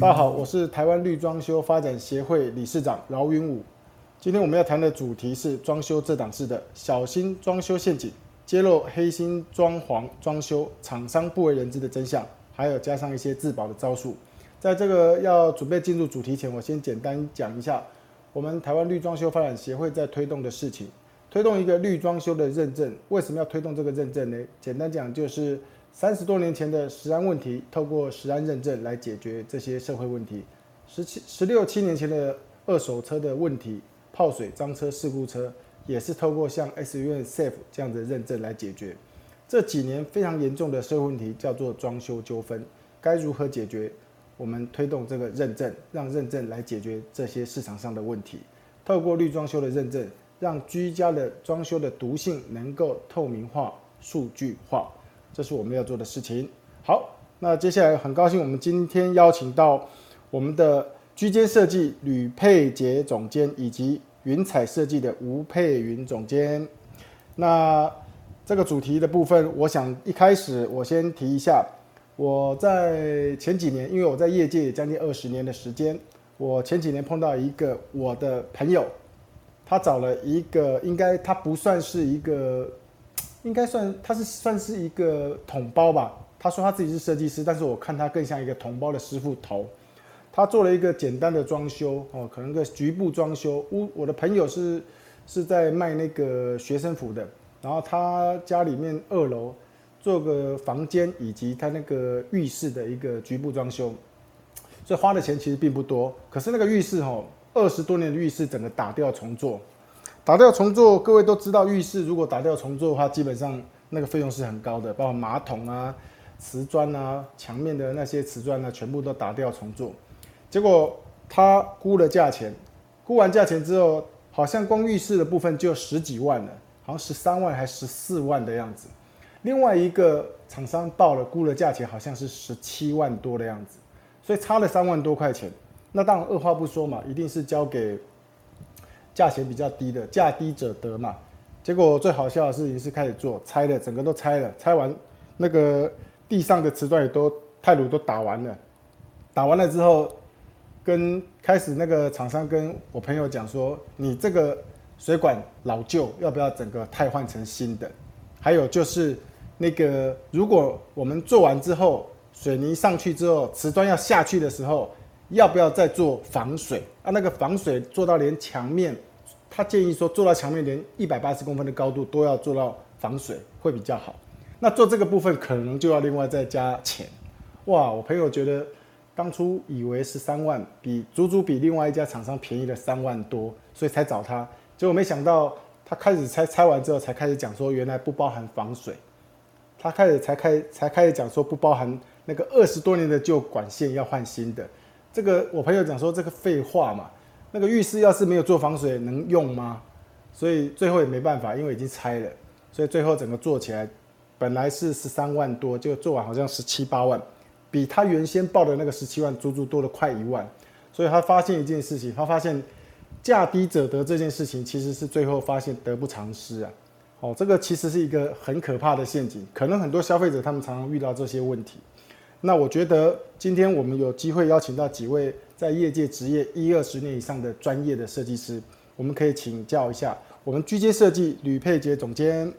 大家好，我是台湾绿装修发展协会理事长饶云武。今天我们要谈的主题是装修这档事的小心装修陷阱，揭露黑心装潢装修厂商不为人知的真相，还有加上一些自保的招数。在这个要准备进入主题前，我先简单讲一下我们台湾绿装修发展协会在推动的事情。推动一个绿装修的认证，为什么要推动这个认证呢？简单讲就是三十多年前的食安问题，透过食安认证来解决这些社会问题。十七、十六七年前的二手车的问题，泡水、脏车、事故车，也是透过像 S U N Safe 这样的认证来解决。这几年非常严重的社会问题叫做装修纠纷，该如何解决？我们推动这个认证，让认证来解决这些市场上的问题。透过绿装修的认证。让居家的装修的毒性能够透明化、数据化，这是我们要做的事情。好，那接下来很高兴，我们今天邀请到我们的居间设计吕佩杰总监以及云彩设计的吴佩云总监。那这个主题的部分，我想一开始我先提一下，我在前几年，因为我在业界将近二十年的时间，我前几年碰到一个我的朋友。他找了一个，应该他不算是一个，应该算他是算是一个桶包吧。他说他自己是设计师，但是我看他更像一个桶包的师傅头。他做了一个简单的装修哦，可能个局部装修。屋我的朋友是是在卖那个学生服的，然后他家里面二楼做个房间以及他那个浴室的一个局部装修，所以花的钱其实并不多。可是那个浴室哦。二十多年的浴室整个打掉重做，打掉重做，各位都知道，浴室如果打掉重做的话，基本上那个费用是很高的，包括马桶啊、瓷砖啊、墙面的那些瓷砖呢，全部都打掉重做。结果他估了价钱，估完价钱之后，好像光浴室的部分就十几万了，好像十三万还十四万的样子。另外一个厂商报了估了价钱，好像是十七万多的样子，所以差了三万多块钱。那当然，二话不说嘛，一定是交给价钱比较低的，价低者得嘛。结果最好笑的事情是开始做拆了，整个都拆了，拆完那个地上的瓷砖也都泰鲁都打完了，打完了之后，跟开始那个厂商跟我朋友讲说，你这个水管老旧，要不要整个汰换成新的？还有就是那个如果我们做完之后，水泥上去之后，瓷砖要下去的时候。要不要再做防水啊？那个防水做到连墙面，他建议说做到墙面连一百八十公分的高度都要做到防水会比较好。那做这个部分可能就要另外再加钱。哇，我朋友觉得当初以为是三万，比足足比另外一家厂商便宜了三万多，所以才找他。结果没想到他开始拆拆完之后才开始讲说原来不包含防水，他开始才开才开始讲说不包含那个二十多年的旧管线要换新的。这个我朋友讲说这个废话嘛，那个浴室要是没有做防水能用吗？所以最后也没办法，因为已经拆了，所以最后整个做起来，本来是十三万多，就做完好像十七八万，比他原先报的那个十七万足足多了快一万。所以他发现一件事情，他发现价低者得这件事情其实是最后发现得不偿失啊。哦，这个其实是一个很可怕的陷阱，可能很多消费者他们常常遇到这些问题。那我觉得今天我们有机会邀请到几位在业界职业一二十年以上的专业的设计师，我们可以请教一下我们居间设计吕佩杰总监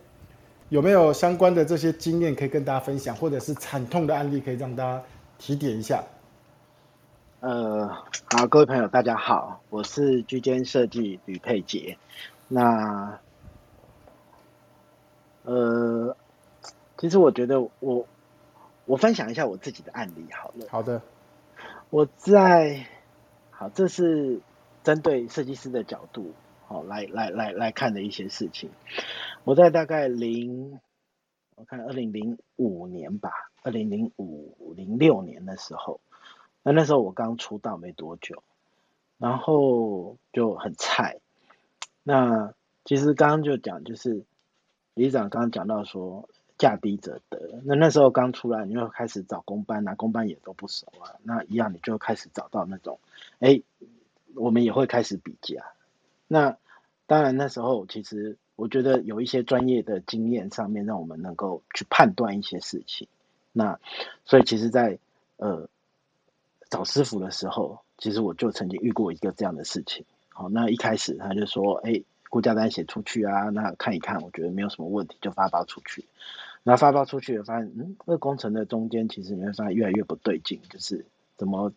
有没有相关的这些经验可以跟大家分享，或者是惨痛的案例可以让大家提点一下。呃，好，各位朋友大家好，我是居间设计吕佩杰。那呃，其实我觉得我。我分享一下我自己的案例好了。好的，我在好，这是针对设计师的角度，好来来来来看的一些事情。我在大概零，我看二零零五年吧，二零零五零六年的时候，那那时候我刚出道没多久，然后就很菜。那其实刚刚就讲，就是李长刚刚讲到说。价低者得，那那时候刚出来，你就开始找工班啊，工班也都不熟啊，那一样你就开始找到那种，哎，我们也会开始比价。那当然那时候其实我觉得有一些专业的经验上面，让我们能够去判断一些事情。那所以其实，在呃找师傅的时候，其实我就曾经遇过一个这样的事情。好，那一开始他就说：“哎，估价单写出去啊，那看一看，我觉得没有什么问题，就发包出去。”那发包出去，发现嗯，那工程的中间其实你会发现越来越不对劲，就是怎么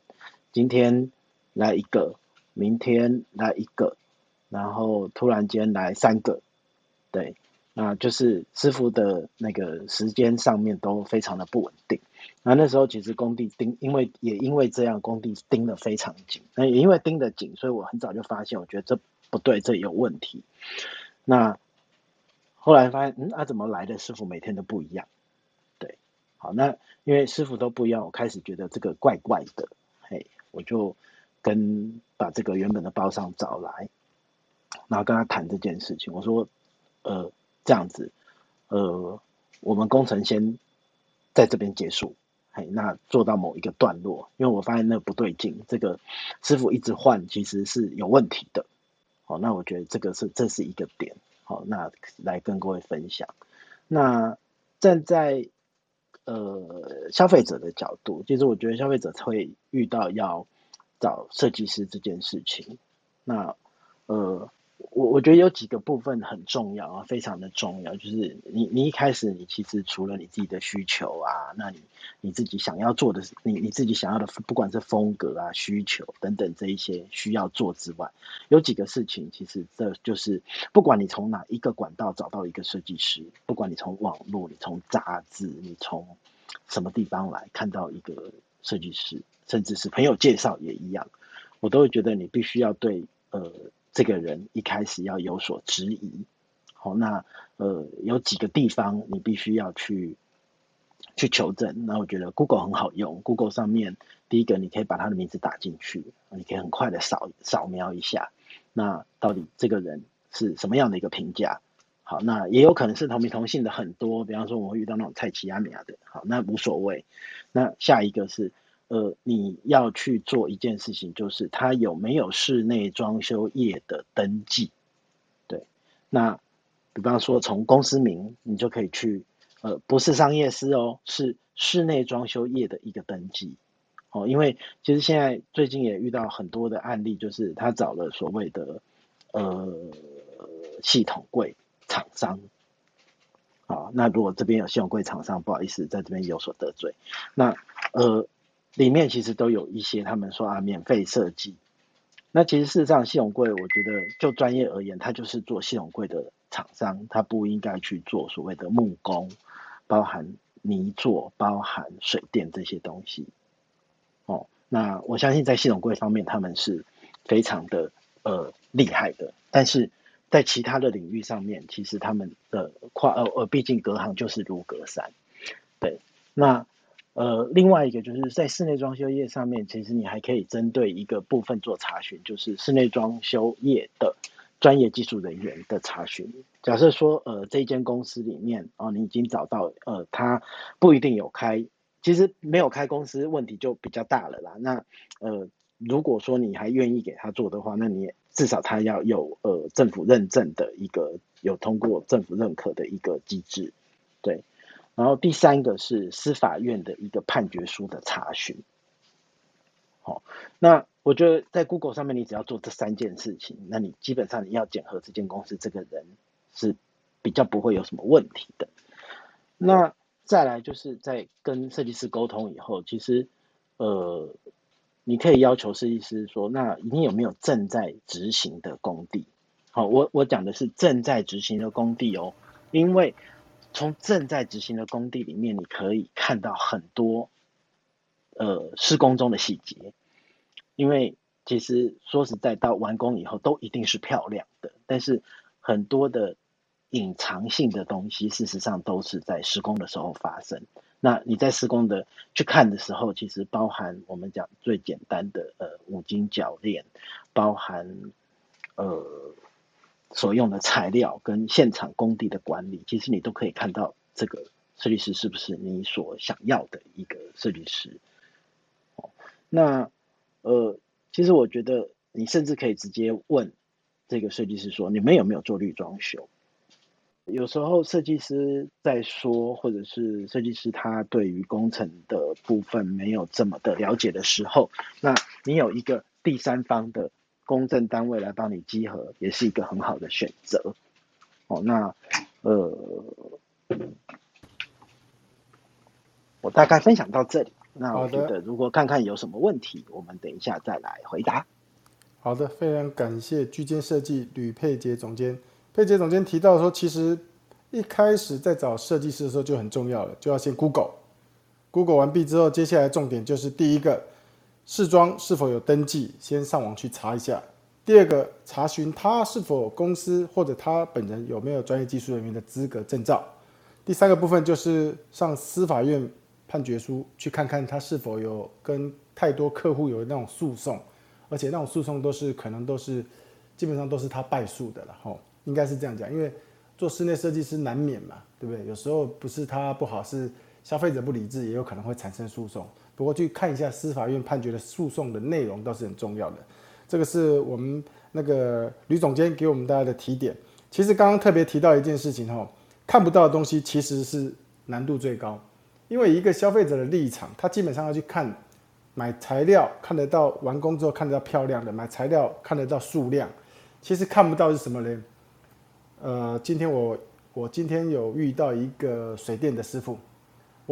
今天来一个，明天来一个，然后突然间来三个，对。那就是师傅的那个时间上面都非常的不稳定。那那时候其实工地盯，因为也因为这样，工地盯得非常紧。那也因为盯得紧，所以我很早就发现，我觉得这不对，这有问题。那后来发现，嗯，啊，怎么来的师傅每天都不一样？对，好，那因为师傅都不一样，我开始觉得这个怪怪的。嘿，我就跟把这个原本的包商找来，然后跟他谈这件事情。我说，呃。这样子，呃，我们工程先在这边结束，嘿，那做到某一个段落，因为我发现那不对劲，这个师傅一直换，其实是有问题的。好，那我觉得这个是这是一个点，哦，那来跟各位分享。那站在呃消费者的角度，其实我觉得消费者会遇到要找设计师这件事情，那呃。我我觉得有几个部分很重要啊，非常的重要。就是你你一开始你其实除了你自己的需求啊，那你你自己想要做的，你你自己想要的，不管是风格啊、需求等等这一些需要做之外，有几个事情其实这就是不管你从哪一个管道找到一个设计师，不管你从网络、你从杂志、你从什么地方来看到一个设计师，甚至是朋友介绍也一样，我都会觉得你必须要对呃。这个人一开始要有所质疑，好，那呃有几个地方你必须要去去求证。那我觉得 Google 很好用，Google 上面第一个你可以把他的名字打进去，你可以很快的扫扫描一下，那到底这个人是什么样的一个评价？好，那也有可能是同名同姓的很多，比方说我会遇到那种蔡奇亚米亚的，好，那无所谓。那下一个是。呃，你要去做一件事情，就是他有没有室内装修业的登记？对，那比方说从公司名，你就可以去，呃，不是商业司哦，是室内装修业的一个登记。哦，因为其实现在最近也遇到很多的案例，就是他找了所谓的呃系统柜厂商。好，那如果这边有系统柜厂商，不好意思，在这边有所得罪。那呃。里面其实都有一些，他们说啊，免费设计。那其实事实上，系统柜，我觉得就专业而言，它就是做系统柜的厂商，它不应该去做所谓的木工，包含泥做、包含水电这些东西。哦，那我相信在系统柜方面，他们是非常的呃厉害的。但是在其他的领域上面，其实他们的跨呃呃，毕竟隔行就是如隔山。对，那。呃，另外一个就是在室内装修业上面，其实你还可以针对一个部分做查询，就是室内装修业的专业技术人员的查询。假设说，呃，这间公司里面哦，你已经找到，呃，他不一定有开，其实没有开公司问题就比较大了啦。那呃，如果说你还愿意给他做的话，那你至少他要有呃政府认证的一个有通过政府认可的一个机制，对。然后第三个是司法院的一个判决书的查询，好，那我觉得在 Google 上面，你只要做这三件事情，那你基本上你要检核这间公司这个人是比较不会有什么问题的。那再来就是在跟设计师沟通以后，其实呃，你可以要求设计师说，那你有没有正在执行的工地？好，我我讲的是正在执行的工地哦，因为。从正在执行的工地里面，你可以看到很多呃施工中的细节。因为其实说实在，到完工以后都一定是漂亮的，但是很多的隐藏性的东西，事实上都是在施工的时候发生。那你在施工的去看的时候，其实包含我们讲最简单的呃五金铰链，包含呃。所用的材料跟现场工地的管理，其实你都可以看到这个设计师是不是你所想要的一个设计师。哦，那呃，其实我觉得你甚至可以直接问这个设计师说：你们有没有做绿装修？有时候设计师在说，或者是设计师他对于工程的部分没有这么的了解的时候，那你有一个第三方的公证单位来帮你集合，也是一个很好的选择。哦，那呃，我大概分享到这里。那我觉得，如果看看有什么问题，我们等一下再来回答。好的，非常感谢居间设计吕佩杰总监。佩杰总监提到说，其实一开始在找设计师的时候就很重要了，就要先 Google，Google 完毕之后，接下来重点就是第一个试装是否有登记，先上网去查一下；第二个查询他是否公司或者他本人有没有专业技术人员的资格证照；第三个部分就是上司法院判决书，去看看他是否有跟太多客户有那种诉讼，而且那种诉讼都是可能都是基本上都是他败诉的了吼。应该是这样讲，因为做室内设计师难免嘛，对不对？有时候不是他不好，是消费者不理智，也有可能会产生诉讼。不过去看一下司法院判决的诉讼的内容，倒是很重要的。这个是我们那个吕总监给我们大家的提点。其实刚刚特别提到一件事情哈，看不到的东西其实是难度最高，因为一个消费者的立场，他基本上要去看买材料看得到完工之后看得到漂亮的，买材料看得到数量，其实看不到是什么呢？呃，今天我我今天有遇到一个水电的师傅，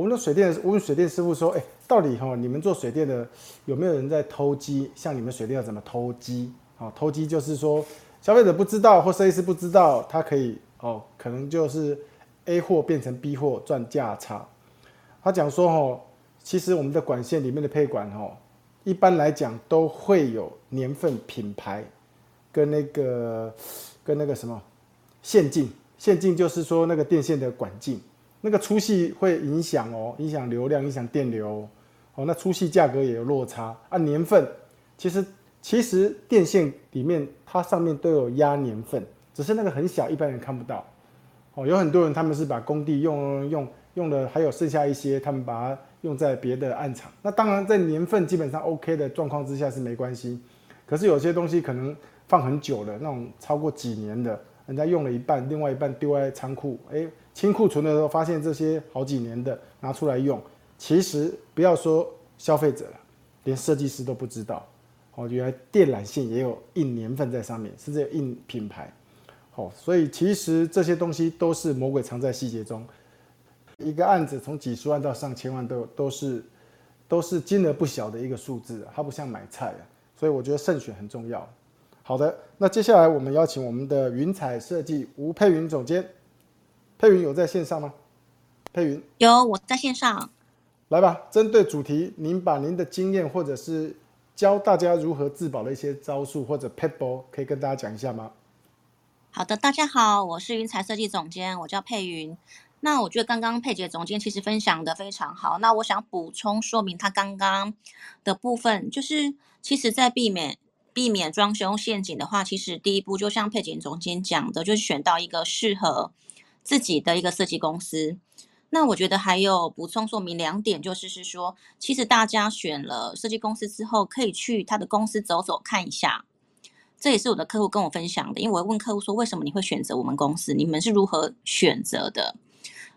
我们的水电，我问水电师傅说，哎，到底哈，你们做水电的有没有人在偷机？像你们水电要怎么偷机？啊，偷机就是说消费者不知道或设计师不知道，他可以哦，可能就是 A 货变成 B 货赚价差。他讲说哈，其实我们的管线里面的配管哈，一般来讲都会有年份、品牌跟那个跟那个什么。线径，线径就是说那个电线的管径，那个粗细会影响哦，影响流量，影响电流哦。那粗细价格也有落差。按年份，其实其实电线里面它上面都有压年份，只是那个很小，一般人看不到。哦，有很多人他们是把工地用用用的，还有剩下一些，他们把它用在别的暗场。那当然在年份基本上 OK 的状况之下是没关系，可是有些东西可能放很久了，那种超过几年的。人家用了一半，另外一半丢在仓库，哎，清库存的时候发现这些好几年的拿出来用，其实不要说消费者了，连设计师都不知道。哦，原来电缆线也有印年份在上面，甚至有印品牌。哦，所以其实这些东西都是魔鬼藏在细节中。一个案子从几十万到上千万都都是都是金额不小的一个数字，它不像买菜啊，所以我觉得慎选很重要。好的，那接下来我们邀请我们的云彩设计吴佩云总监。佩云有在线上吗？佩云有，我在线上。来吧，针对主题，您把您的经验或者是教大家如何自保的一些招数或者 p e b l e 可以跟大家讲一下吗？好的，大家好，我是云彩设计总监，我叫佩云。那我觉得刚刚佩姐总监其实分享的非常好。那我想补充说明他刚刚的部分，就是其实在避免。避免装修陷阱的话，其实第一步就像佩锦总监讲的，就是选到一个适合自己的一个设计公司。那我觉得还有补充说明两点，就是是说，其实大家选了设计公司之后，可以去他的公司走走看一下。这也是我的客户跟我分享的，因为我会问客户说，为什么你会选择我们公司？你们是如何选择的？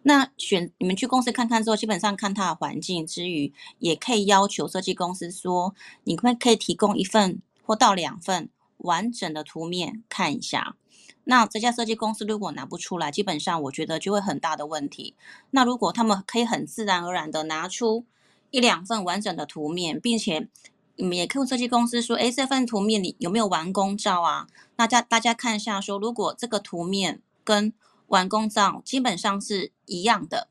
那选你们去公司看看之后，基本上看他的环境之余，也可以要求设计公司说，你们可以提供一份。或到两份完整的图面看一下，那这家设计公司如果拿不出来，基本上我觉得就会很大的问题。那如果他们可以很自然而然的拿出一两份完整的图面，并且你们也可以设计公司说，哎，这份图面你有没有完工照啊？那大家大家看一下，说如果这个图面跟完工照基本上是一样的，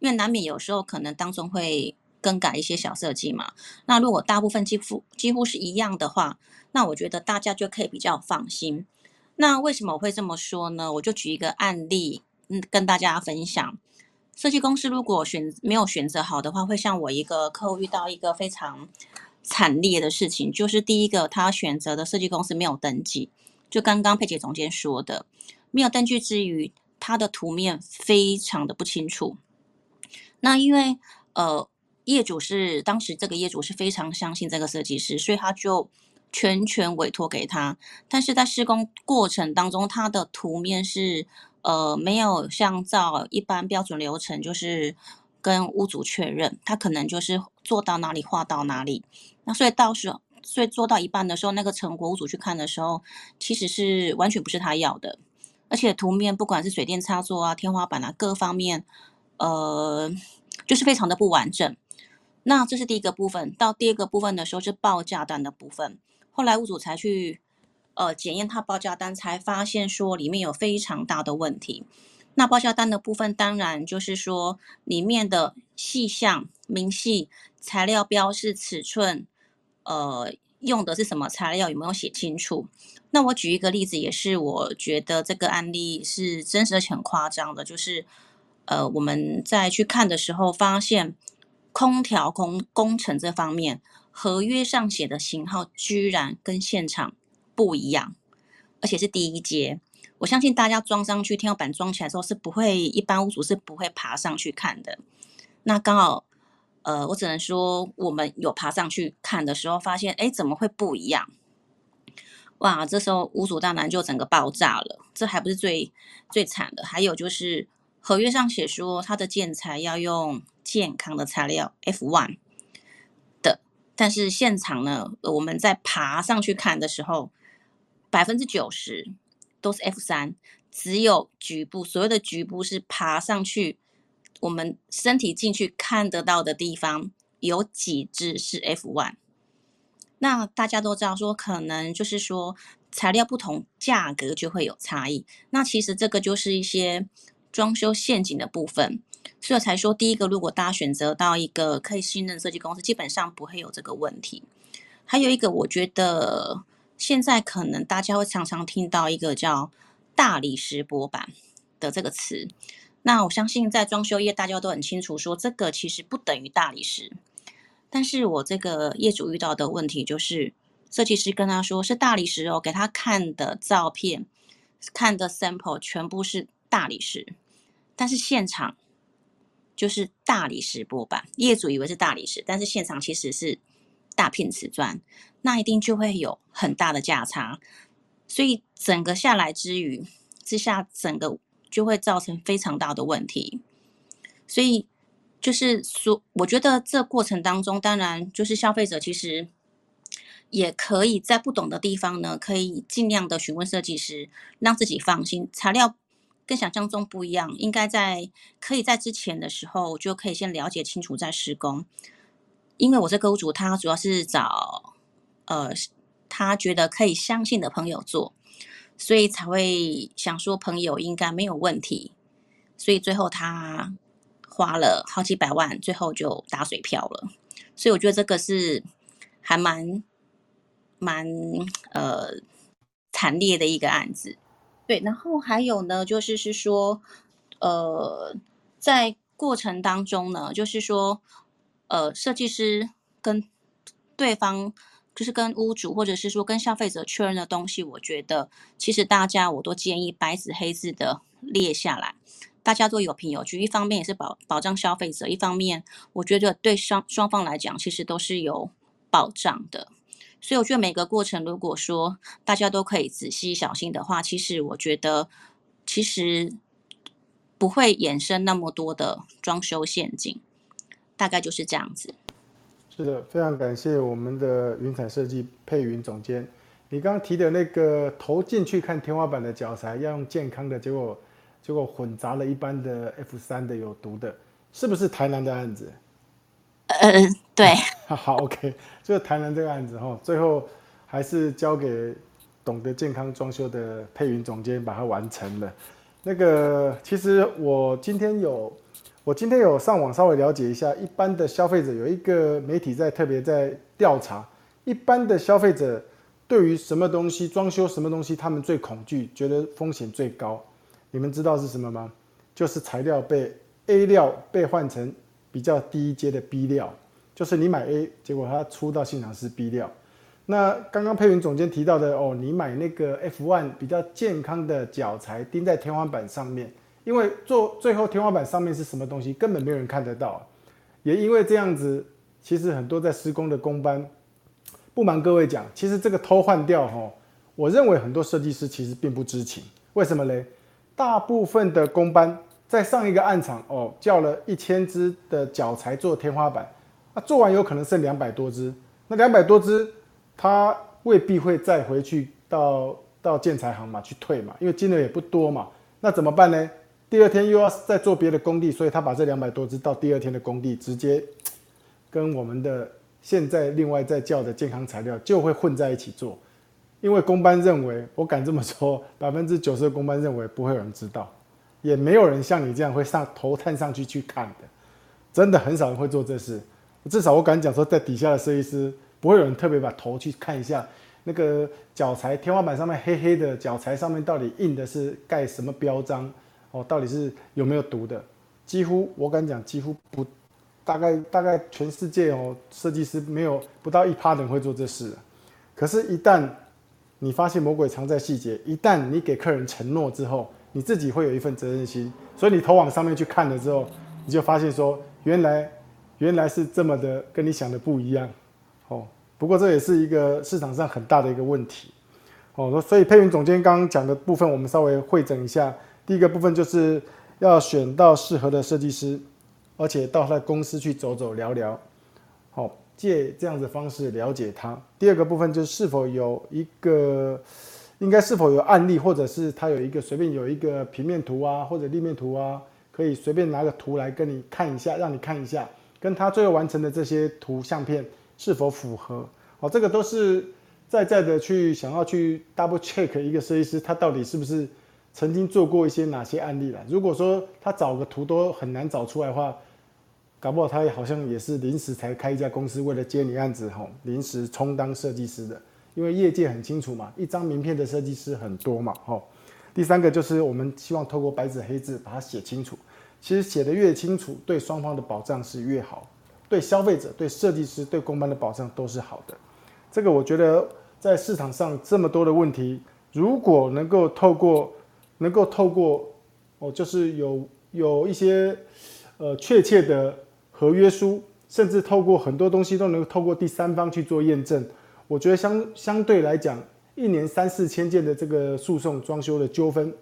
因为难免有时候可能当中会。更改一些小设计嘛？那如果大部分几乎几乎是一样的话，那我觉得大家就可以比较放心。那为什么我会这么说呢？我就举一个案例，嗯，跟大家分享。设计公司如果选没有选择好的话，会像我一个客户遇到一个非常惨烈的事情，就是第一个他选择的设计公司没有登记，就刚刚佩姐总监说的，没有登记之余，他的图面非常的不清楚。那因为呃。业主是当时这个业主是非常相信这个设计师，所以他就全权委托给他。但是在施工过程当中，他的图面是呃没有像照一般标准流程，就是跟屋主确认，他可能就是做到哪里画到哪里。那所以到时候，所以做到一半的时候，那个成果屋主去看的时候，其实是完全不是他要的，而且图面不管是水电插座啊、天花板啊各方面，呃，就是非常的不完整。那这是第一个部分，到第二个部分的时候是报价单的部分，后来屋主才去。呃，检验他报价单才发现说里面有非常大的问题。那报价单的部分，当然就是说里面的细项明细、材料标示、尺寸，呃，用的是什么材料有没有写清楚？那我举一个例子，也是我觉得这个案例是真实的且很夸张的，就是呃，我们在去看的时候发现，空调工工程这方面合约上写的型号居然跟现场。不一样，而且是第一阶。我相信大家装上去，天花板装起来之后是不会，一般屋主是不会爬上去看的。那刚好，呃，我只能说我们有爬上去看的时候，发现，哎，怎么会不一样？哇，这时候屋主大男就整个爆炸了。这还不是最最惨的，还有就是合约上写说，它的建材要用健康的材料 F one。的，但是现场呢，我们在爬上去看的时候。百分之九十都是 F 三，只有局部，所谓的局部是爬上去，我们身体进去看得到的地方，有几只是 F one。那大家都知道说，可能就是说材料不同，价格就会有差异。那其实这个就是一些装修陷阱的部分，所以我才说第一个，如果大家选择到一个可以信任设计公司，基本上不会有这个问题。还有一个，我觉得。现在可能大家会常常听到一个叫“大理石薄板”的这个词，那我相信在装修业大家都很清楚，说这个其实不等于大理石。但是我这个业主遇到的问题就是，设计师跟他说是大理石哦，给他看的照片、看的 sample 全部是大理石，但是现场就是大理石薄板，业主以为是大理石，但是现场其实是。大片瓷砖，那一定就会有很大的价差，所以整个下来之余之下，整个就会造成非常大的问题。所以就是说，我觉得这过程当中，当然就是消费者其实也可以在不懂的地方呢，可以尽量的询问设计师，让自己放心。材料跟想象中不一样，应该在可以在之前的时候就可以先了解清楚再施工。因为我这个屋主，他主要是找呃，他觉得可以相信的朋友做，所以才会想说朋友应该没有问题，所以最后他花了好几百万，最后就打水漂了。所以我觉得这个是还蛮蛮呃惨烈的一个案子。对，然后还有呢，就是是说呃，在过程当中呢，就是说。呃，设计师跟对方就是跟屋主，或者是说跟消费者确认的东西，我觉得其实大家我都建议白纸黑字的列下来，大家都有凭有据。一方面也是保保障消费者，一方面我觉得对双双方来讲，其实都是有保障的。所以我觉得每个过程，如果说大家都可以仔细小心的话，其实我觉得其实不会衍生那么多的装修陷阱。大概就是这样子。是的，非常感谢我们的云彩设计配云总监。你刚刚提的那个投进去看天花板的脚材要用健康的，结果结果混杂了一般的 F 三的有毒的，是不是台南的案子？呃，对。好，OK，就是台南这个案子哈，最后还是交给懂得健康装修的配云总监把它完成了。那个，其实我今天有。我今天有上网稍微了解一下，一般的消费者有一个媒体在特别在调查，一般的消费者对于什么东西装修什么东西，他们最恐惧，觉得风险最高。你们知道是什么吗？就是材料被 A 料被换成比较低阶的 B 料，就是你买 A，结果它出到现场是 B 料。那刚刚配云总监提到的哦，你买那个 F one 比较健康的脚材钉在天花板上面。因为做最后天花板上面是什么东西，根本没有人看得到。也因为这样子，其实很多在施工的工班，不瞒各位讲，其实这个偷换掉哈，我认为很多设计师其实并不知情。为什么嘞？大部分的工班在上一个案场哦，叫了一千只的脚材做天花板，那做完有可能剩两百多只，那两百多只，他未必会再回去到到建材行嘛去退嘛，因为金额也不多嘛，那怎么办呢？第二天又要再做别的工地，所以他把这两百多只到第二天的工地直接跟我们的现在另外在叫的健康材料就会混在一起做。因为公班认为，我敢这么说，百分之九十的公班认为不会有人知道，也没有人像你这样会上头探上去去看的，真的很少人会做这事。至少我敢讲说，在底下的设计师不会有人特别把头去看一下那个脚材天花板上面黑黑的脚材上面到底印的是盖什么标章哦，到底是有没有毒的？几乎我敢讲，几乎不，大概大概全世界哦，设计师没有不到一趴人会做这事。可是，一旦你发现魔鬼藏在细节，一旦你给客人承诺之后，你自己会有一份责任心，所以你头往上面去看了之后，你就发现说，原来原来是这么的，跟你想的不一样，哦，不过这也是一个市场上很大的一个问题，哦，所以配云总监刚刚讲的部分，我们稍微会诊一下。第一个部分就是要选到适合的设计师，而且到他的公司去走走聊聊，好。借这样子方式了解他。第二个部分就是是否有一个，应该是否有案例，或者是他有一个随便有一个平面图啊，或者立面图啊，可以随便拿个图来跟你看一下，让你看一下，跟他最后完成的这些图相片是否符合。哦，这个都是在在的去想要去 double check 一个设计师他到底是不是曾经做过一些哪些案例了。如果说他找个图都很难找出来的话，搞不好他也好像也是临时才开一家公司，为了接你案子吼，临时充当设计师的。因为业界很清楚嘛，一张名片的设计师很多嘛吼。第三个就是我们希望透过白纸黑字把它写清楚。其实写的越清楚，对双方的保障是越好，对消费者、对设计师、对公班的保障都是好的。这个我觉得在市场上这么多的问题，如果能够透过能够透过哦，就是有有一些呃确切的。合约书，甚至透过很多东西都能够透过第三方去做验证。我觉得相相对来讲，一年三四千件的这个诉讼装修的纠纷，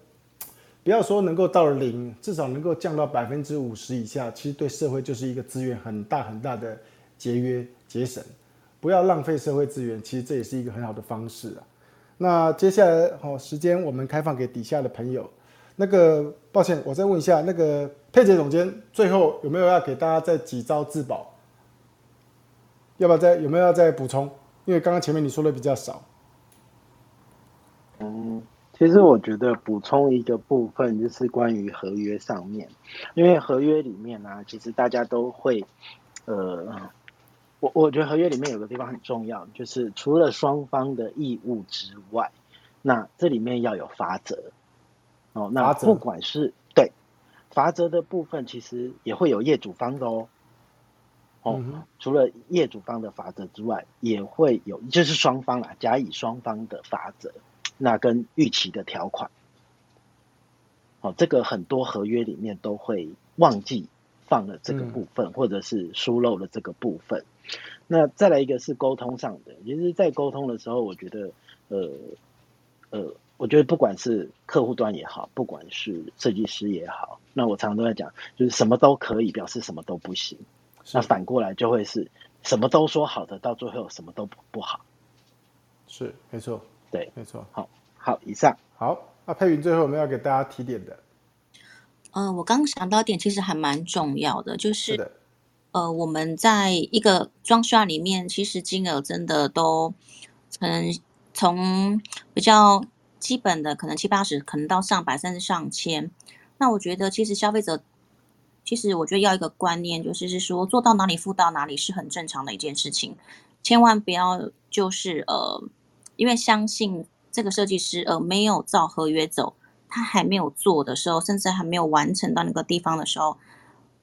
不要说能够到零，至少能够降到百分之五十以下，其实对社会就是一个资源很大很大的节约节省。不要浪费社会资源，其实这也是一个很好的方式啊。那接下来好时间，我们开放给底下的朋友。那个，抱歉，我再问一下，那个佩姐总监，最后有没有要给大家再几招自保？要不要再有没有要再补充？因为刚刚前面你说的比较少。嗯，其实我觉得补充一个部分就是关于合约上面，因为合约里面呢，其实大家都会，呃，我我觉得合约里面有个地方很重要，就是除了双方的义务之外，那这里面要有法则。哦，那不管是对罚则的部分，其实也会有业主方的哦。哦，除了业主方的法则之外，也会有就是双方啦，甲乙双方的法则，那跟预期的条款。哦，这个很多合约里面都会忘记放了这个部分，或者是疏漏了这个部分。那再来一个是沟通上的，其实，在沟通的时候，我觉得，呃，呃。我觉得不管是客户端也好，不管是设计师也好，那我常常都在讲，就是什么都可以，表示什么都不行。那反过来就会是什么都说好的，到最后什么都不不好。是，没错，对，没错。好，好，以上。好，那佩云最后我们要给大家提点的。嗯，我刚刚想到一点，其实还蛮重要的，就是呃，我们在一个装修里面，其实金额真的都可能从比较。基本的可能七八十，可能到上百甚至上千。那我觉得其实消费者，其实我觉得要一个观念，就是是说做到哪里付到哪里是很正常的一件事情，千万不要就是呃，因为相信这个设计师呃没有照合约走，他还没有做的时候，甚至还没有完成到那个地方的时候，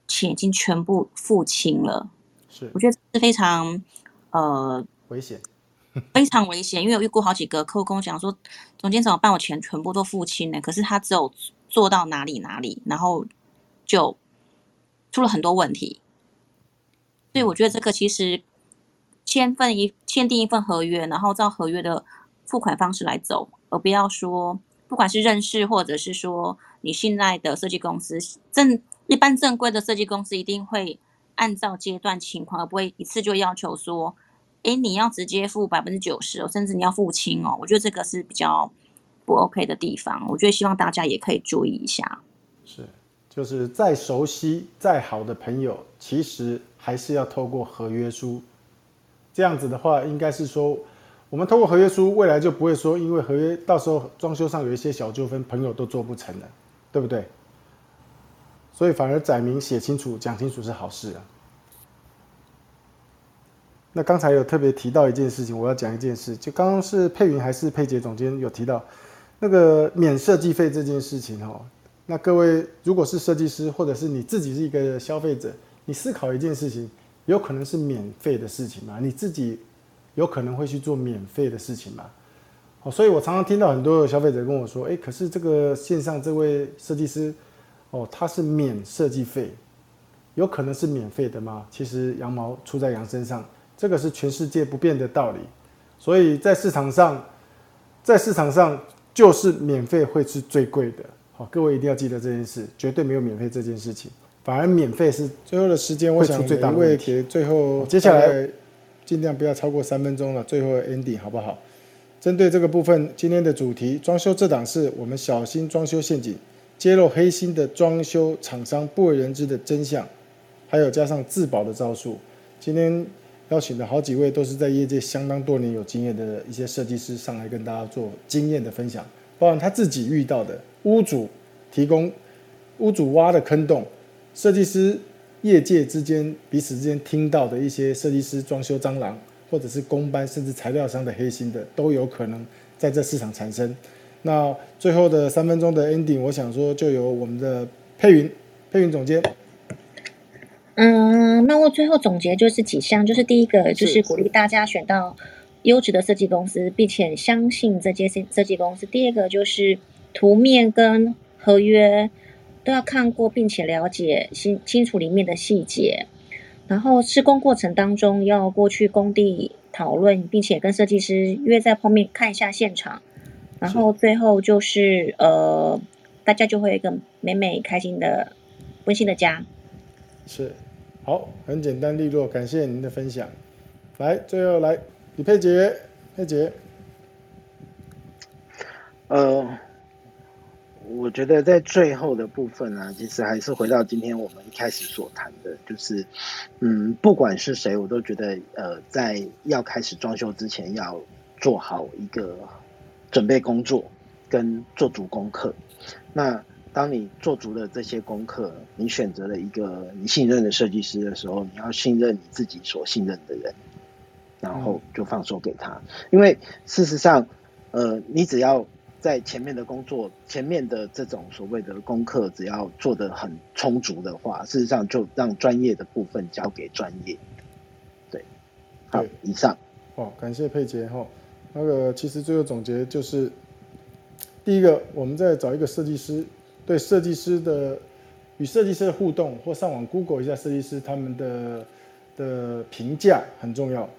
钱已经全部付清了。是，我觉得是非常呃危险。非常危险，因为我遇过好几个客户跟我讲说，总监怎么办？我钱全部都付清了，可是他只有做到哪里哪里，然后就出了很多问题。所以我觉得这个其实签份一签订一份合约，然后照合约的付款方式来走，而不要说不管是认识或者是说你信赖的设计公司，正一般正规的设计公司一定会按照阶段情况，而不会一次就要求说，哎，你要直接付百分之九十哦，甚至你要付清哦。我觉得这个是比较不 OK 的地方。我觉得希望大家也可以注意一下。是，就是再熟悉、再好的朋友，其实还是要透过合约书。这样子的话，应该是说。我们透过合约书，未来就不会说，因为合约到时候装修上有一些小纠纷，朋友都做不成了，对不对？所以反而载明写清楚、讲清楚是好事啊。那刚才有特别提到一件事情，我要讲一件事，就刚刚是佩云还是佩杰总监有提到那个免设计费这件事情哦。那各位如果是设计师，或者是你自己是一个消费者，你思考一件事情，有可能是免费的事情吗？你自己。有可能会去做免费的事情嘛？哦，所以我常常听到很多消费者跟我说：“哎，可是这个线上这位设计师，哦，他是免设计费，有可能是免费的吗？”其实羊毛出在羊身上，这个是全世界不变的道理。所以在市场上，在市场上就是免费会是最贵的。好，各位一定要记得这件事，绝对没有免费这件事情，反而免费是最后的时间，我想最大问题。最后接下来。尽量不要超过三分钟了，最后 ending 好不好？针对这个部分，今天的主题装修这档事我们小心装修陷阱，揭露黑心的装修厂商不为人知的真相，还有加上自保的招数。今天邀请的好几位都是在业界相当多年有经验的一些设计师上来跟大家做经验的分享，包含他自己遇到的屋主提供屋主挖的坑洞，设计师。业界之间彼此之间听到的一些设计师装修蟑螂，或者是工班，甚至材料商的黑心的，都有可能在这市场产生。那最后的三分钟的 ending，我想说就由我们的佩云，佩云总监。嗯，那我最后总结就是几项，就是第一个就是鼓励大家选到优质的设计公司，并且相信这些设设计公司。第二个就是图面跟合约。都要看过，并且了解清清楚里面的细节，然后施工过程当中要过去工地讨论，并且跟设计师约在碰面看一下现场，然后最后就是呃，大家就会一个美美开心的温馨的家。是，好，很简单利落，感谢您的分享。来，最后来李佩杰，佩杰，呃。我觉得在最后的部分呢，其实还是回到今天我们一开始所谈的，就是，嗯，不管是谁，我都觉得，呃，在要开始装修之前，要做好一个准备工作，跟做足功课。那当你做足了这些功课，你选择了一个你信任的设计师的时候，你要信任你自己所信任的人，然后就放手给他。因为事实上，呃，你只要。在前面的工作，前面的这种所谓的功课，只要做的很充足的话，事实上就让专业的部分交给专业。对，好，以上。哦，感谢佩杰哈。那个其实最后总结就是，第一个，我们在找一个设计师，对设计师的与设计师的互动，或上网 Google 一下设计师他们的的评价很重要。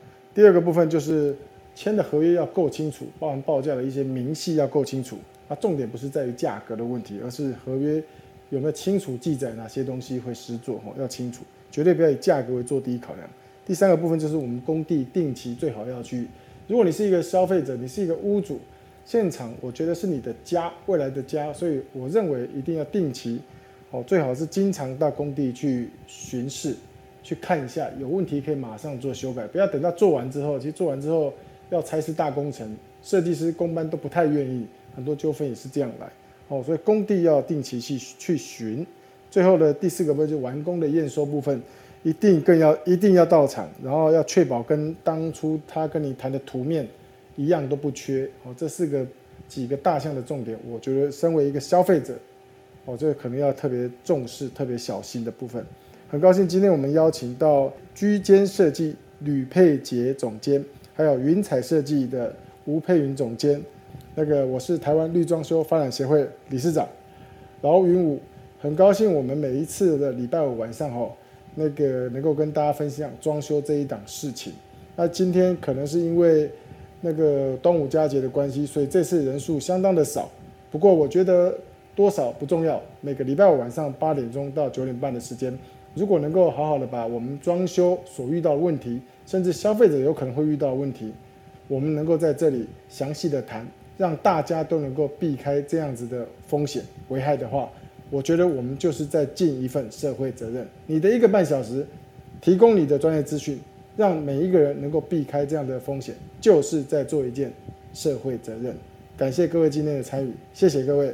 第二个部分就是。签的合约要够清楚，包含报价的一些明细要够清楚。那重点不是在于价格的问题，而是合约有没有清楚记载哪些东西会施作，哦，要清楚，绝对不要以价格为做第一考量。第三个部分就是我们工地定期最好要去。如果你是一个消费者，你是一个屋主，现场我觉得是你的家，未来的家，所以我认为一定要定期，哦，最好是经常到工地去巡视，去看一下，有问题可以马上做修改，不要等到做完之后，其实做完之后。要拆是大工程，设计师工班都不太愿意，很多纠纷也是这样来哦，所以工地要定期去去巡。最后的第四个部分就完工的验收部分，一定更要一定要到场，然后要确保跟当初他跟你谈的图面一样都不缺哦。这四个几个大项的重点，我觉得身为一个消费者，哦，这个可能要特别重视、特别小心的部分。很高兴今天我们邀请到居间设计吕佩杰总监。还有云彩设计的吴佩云总监，那个我是台湾绿装修发展协会理事长饶云武，很高兴我们每一次的礼拜五晚上哦，那个能够跟大家分享装修这一档事情。那今天可能是因为那个端午佳节的关系，所以这次人数相当的少，不过我觉得多少不重要，每个礼拜五晚上八点钟到九点半的时间，如果能够好好的把我们装修所遇到的问题，甚至消费者有可能会遇到的问题，我们能够在这里详细的谈，让大家都能够避开这样子的风险危害的话，我觉得我们就是在尽一份社会责任。你的一个半小时，提供你的专业资讯，让每一个人能够避开这样的风险，就是在做一件社会责任。感谢各位今天的参与，谢谢各位。